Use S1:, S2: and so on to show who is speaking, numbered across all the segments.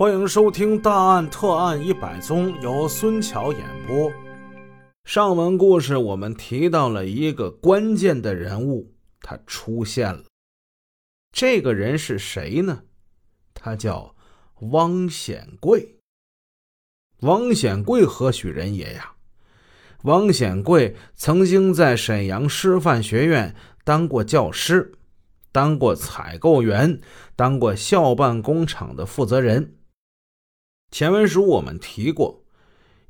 S1: 欢迎收听《大案特案一百宗》，由孙桥演播。上文故事我们提到了一个关键的人物，他出现了。这个人是谁呢？他叫汪显贵。汪显贵何许人也呀？汪显贵曾经在沈阳师范学院当过教师，当过采购员，当过校办工厂的负责人。前文书我们提过，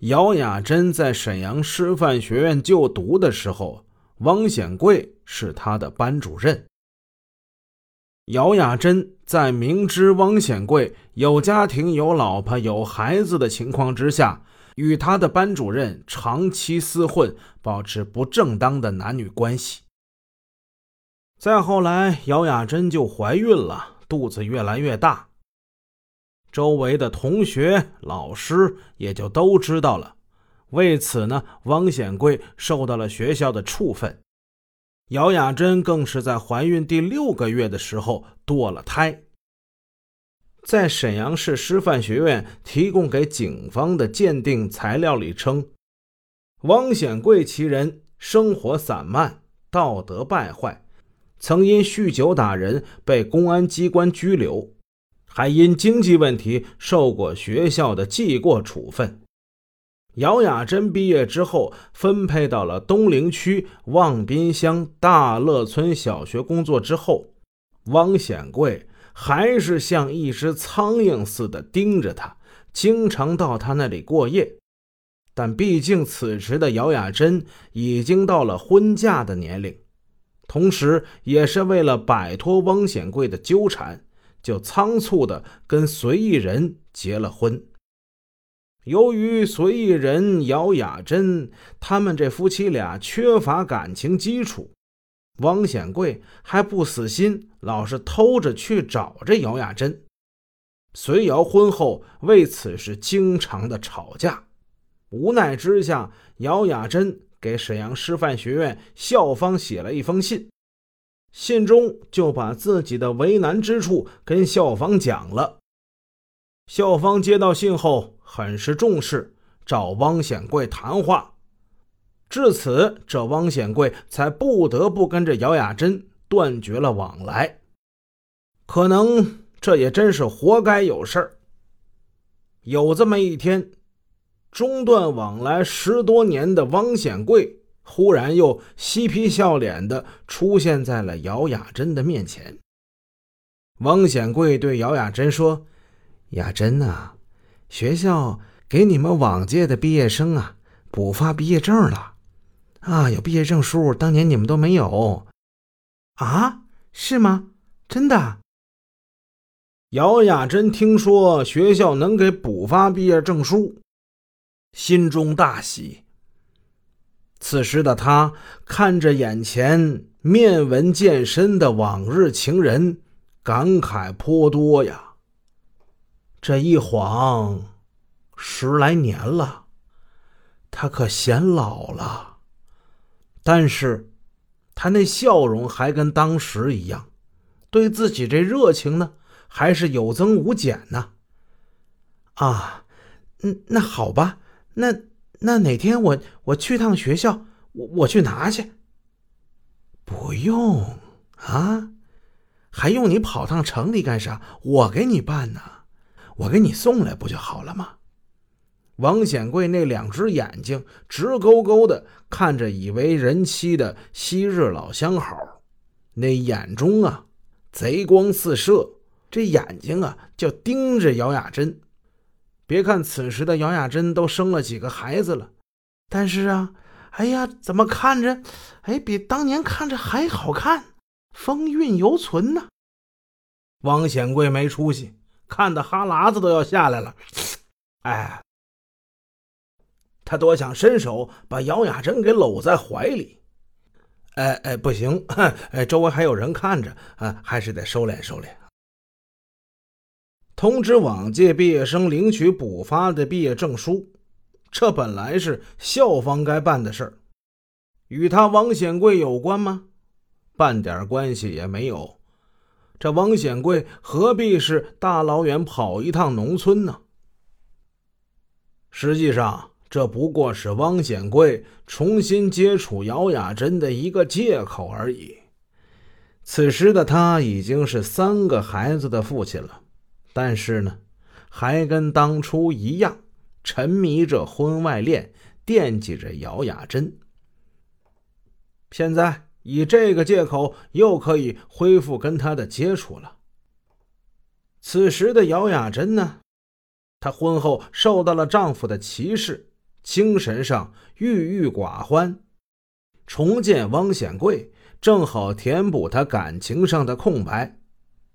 S1: 姚雅珍在沈阳师范学院就读的时候，汪显贵是他的班主任。姚雅珍在明知汪显贵有家庭、有老婆、有孩子的情况之下，与他的班主任长期厮混，保持不正当的男女关系。再后来，姚雅珍就怀孕了，肚子越来越大。周围的同学、老师也就都知道了。为此呢，汪显贵受到了学校的处分。姚雅珍更是在怀孕第六个月的时候堕了胎。在沈阳市师范学院提供给警方的鉴定材料里称，汪显贵其人生活散漫，道德败坏，曾因酗酒打人被公安机关拘留。还因经济问题受过学校的记过处分。姚雅珍毕业之后分配到了东陵区望滨乡大乐村小学工作之后，汪显贵还是像一只苍蝇似的盯着他，经常到他那里过夜。但毕竟此时的姚雅珍已经到了婚嫁的年龄，同时也是为了摆脱汪显贵的纠缠。就仓促的跟随意人结了婚。由于随意人姚雅珍他们这夫妻俩缺乏感情基础，汪显贵还不死心，老是偷着去找这姚雅珍。随姚婚后为此是经常的吵架。无奈之下，姚雅珍给沈阳师范学院校方写了一封信。信中就把自己的为难之处跟校方讲了。校方接到信后很是重视，找汪显贵谈话。至此，这汪显贵才不得不跟着姚雅珍断绝了往来。可能这也真是活该有事儿。有这么一天，中断往来十多年的汪显贵。忽然又嬉皮笑脸的出现在了姚雅珍的面前。汪显贵对姚雅珍说：“雅珍呐，学校给你们往届的毕业生啊补发毕业证了，啊，有毕业证书，当年你们都没有，
S2: 啊，是吗？真的？”
S1: 姚雅珍听说学校能给补发毕业证书，心中大喜。此时的他看着眼前面纹渐深的往日情人，感慨颇多呀。这一晃十来年了，他可显老了，但是他那笑容还跟当时一样，对自己这热情呢，还是有增无减呢。
S2: 啊，嗯，那好吧，那。那哪天我我去趟学校，我我去拿去。
S1: 不用啊，还用你跑趟城里干啥？我给你办呢，我给你送来不就好了吗？王显贵那两只眼睛直勾勾的看着已为人妻的昔日老相好，那眼中啊贼光四射，这眼睛啊就盯着姚雅珍。别看此时的姚雅珍都生了几个孩子了，但是啊，哎呀，怎么看着，哎，比当年看着还好看，风韵犹存呢。汪显贵没出息，看的哈喇子都要下来了。哎，他多想伸手把姚雅珍给搂在怀里。哎哎，不行，哎，周围还有人看着，啊，还是得收敛收敛。通知往届毕业生领取补发的毕业证书，这本来是校方该办的事儿，与他王显贵有关吗？半点关系也没有。这汪显贵何必是大老远跑一趟农村呢？实际上，这不过是汪显贵重新接触姚雅珍的一个借口而已。此时的他已经是三个孩子的父亲了，但是呢，还跟当初一样，沉迷着婚外恋，惦记着姚雅珍。现在以这个借口，又可以恢复跟他的接触了。此时的姚雅珍呢，她婚后受到了丈夫的歧视，精神上郁郁寡欢，重见汪显贵。正好填补他感情上的空白，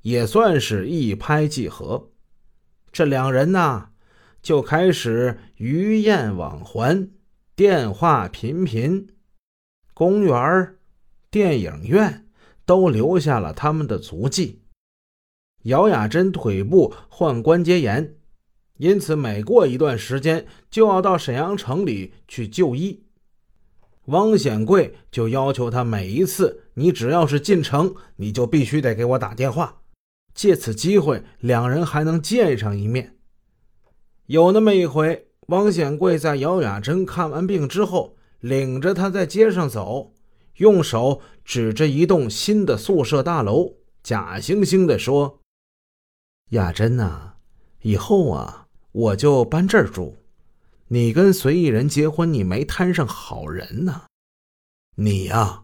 S1: 也算是一拍即合。这两人呐，就开始鱼雁往还，电话频频，公园、电影院都留下了他们的足迹。姚雅珍腿部患关节炎，因此每过一段时间就要到沈阳城里去就医。汪显贵就要求他每一次，你只要是进城，你就必须得给我打电话。借此机会，两人还能见上一面。有那么一回，汪显贵在姚雅珍看完病之后，领着她在街上走，用手指着一栋新的宿舍大楼，假惺惺地说：“雅珍呐，以后啊，我就搬这儿住。”你跟随意人结婚，你没摊上好人呢。你呀，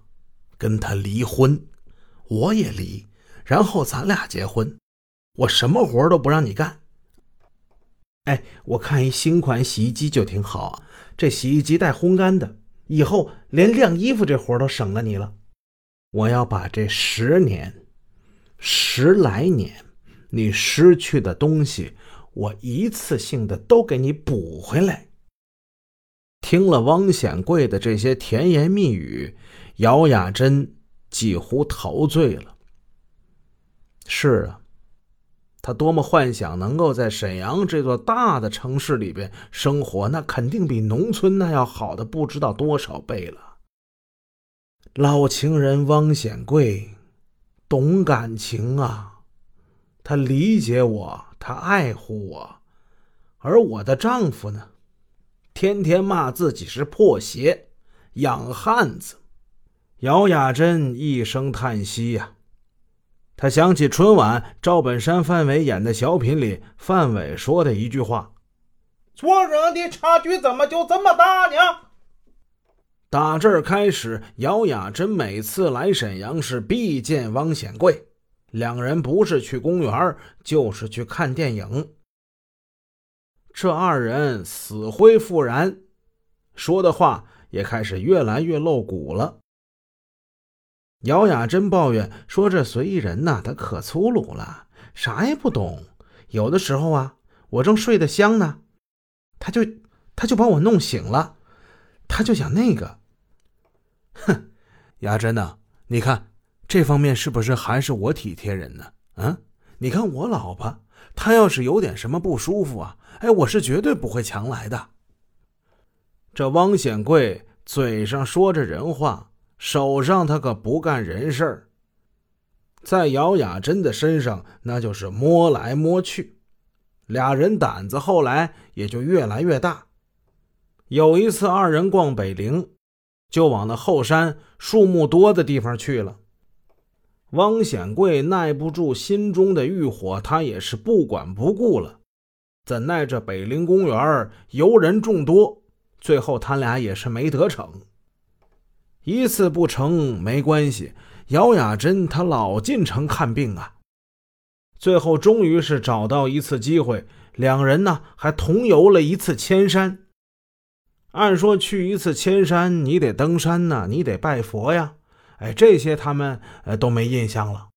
S1: 跟他离婚，我也离，然后咱俩结婚，我什么活都不让你干。哎，我看一新款洗衣机就挺好，这洗衣机带烘干的，以后连晾衣服这活都省了你了。我要把这十年、十来年你失去的东西，我一次性的都给你补回来。听了汪显贵的这些甜言蜜语，姚雅珍几乎陶醉了。是啊，他多么幻想能够在沈阳这座大的城市里边生活，那肯定比农村那要好的不知道多少倍了。老情人汪显贵懂感情啊，他理解我，他爱护我，而我的丈夫呢？天天骂自己是破鞋、养汉子，姚雅珍一声叹息呀。他想起春晚赵本山、范伟演的小品里范伟说的一句话：“
S2: 做人的差距怎么就这么大呢？”
S1: 打这儿开始，姚雅珍每次来沈阳是必见汪显贵，两人不是去公园，就是去看电影。这二人死灰复燃，说的话也开始越来越露骨了。姚雅珍抱怨说：“这随意人呐，他可粗鲁了，啥也不懂。有的时候啊，我正睡得香呢，他就他就把我弄醒了，他就想那个。哼，雅珍呐，你看这方面是不是还是我体贴人呢？嗯，你看我老婆，她要是有点什么不舒服啊。”哎，我是绝对不会强来的。这汪显贵嘴上说着人话，手上他可不干人事儿。在姚雅珍的身上，那就是摸来摸去，俩人胆子后来也就越来越大。有一次，二人逛北陵，就往那后山树木多的地方去了。汪显贵耐不住心中的欲火，他也是不管不顾了。怎奈这北陵公园游人众多，最后他俩也是没得逞。一次不成没关系，姚雅珍她老进城看病啊。最后终于是找到一次机会，两人呢还同游了一次千山。按说去一次千山，你得登山呢，你得拜佛呀。哎，这些他们呃都没印象了。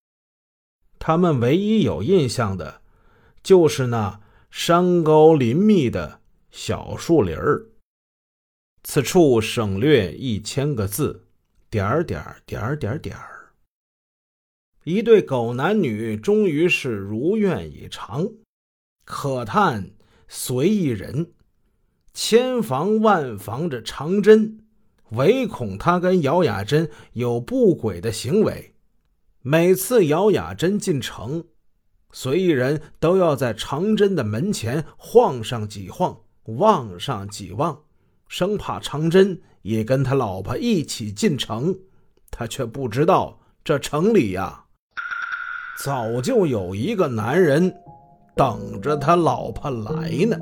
S1: 他们唯一有印象的，就是那。山高林密的小树林儿，此处省略一千个字，点儿点儿点儿点儿点儿。一对狗男女终于是如愿以偿，可叹随意人，千防万防着长针，唯恐他跟姚雅珍有不轨的行为。每次姚雅珍进城，随意人都要在长贞的门前晃上几晃，望上几望，生怕长真也跟他老婆一起进城。他却不知道，这城里呀，早就有一个男人等着他老婆来呢。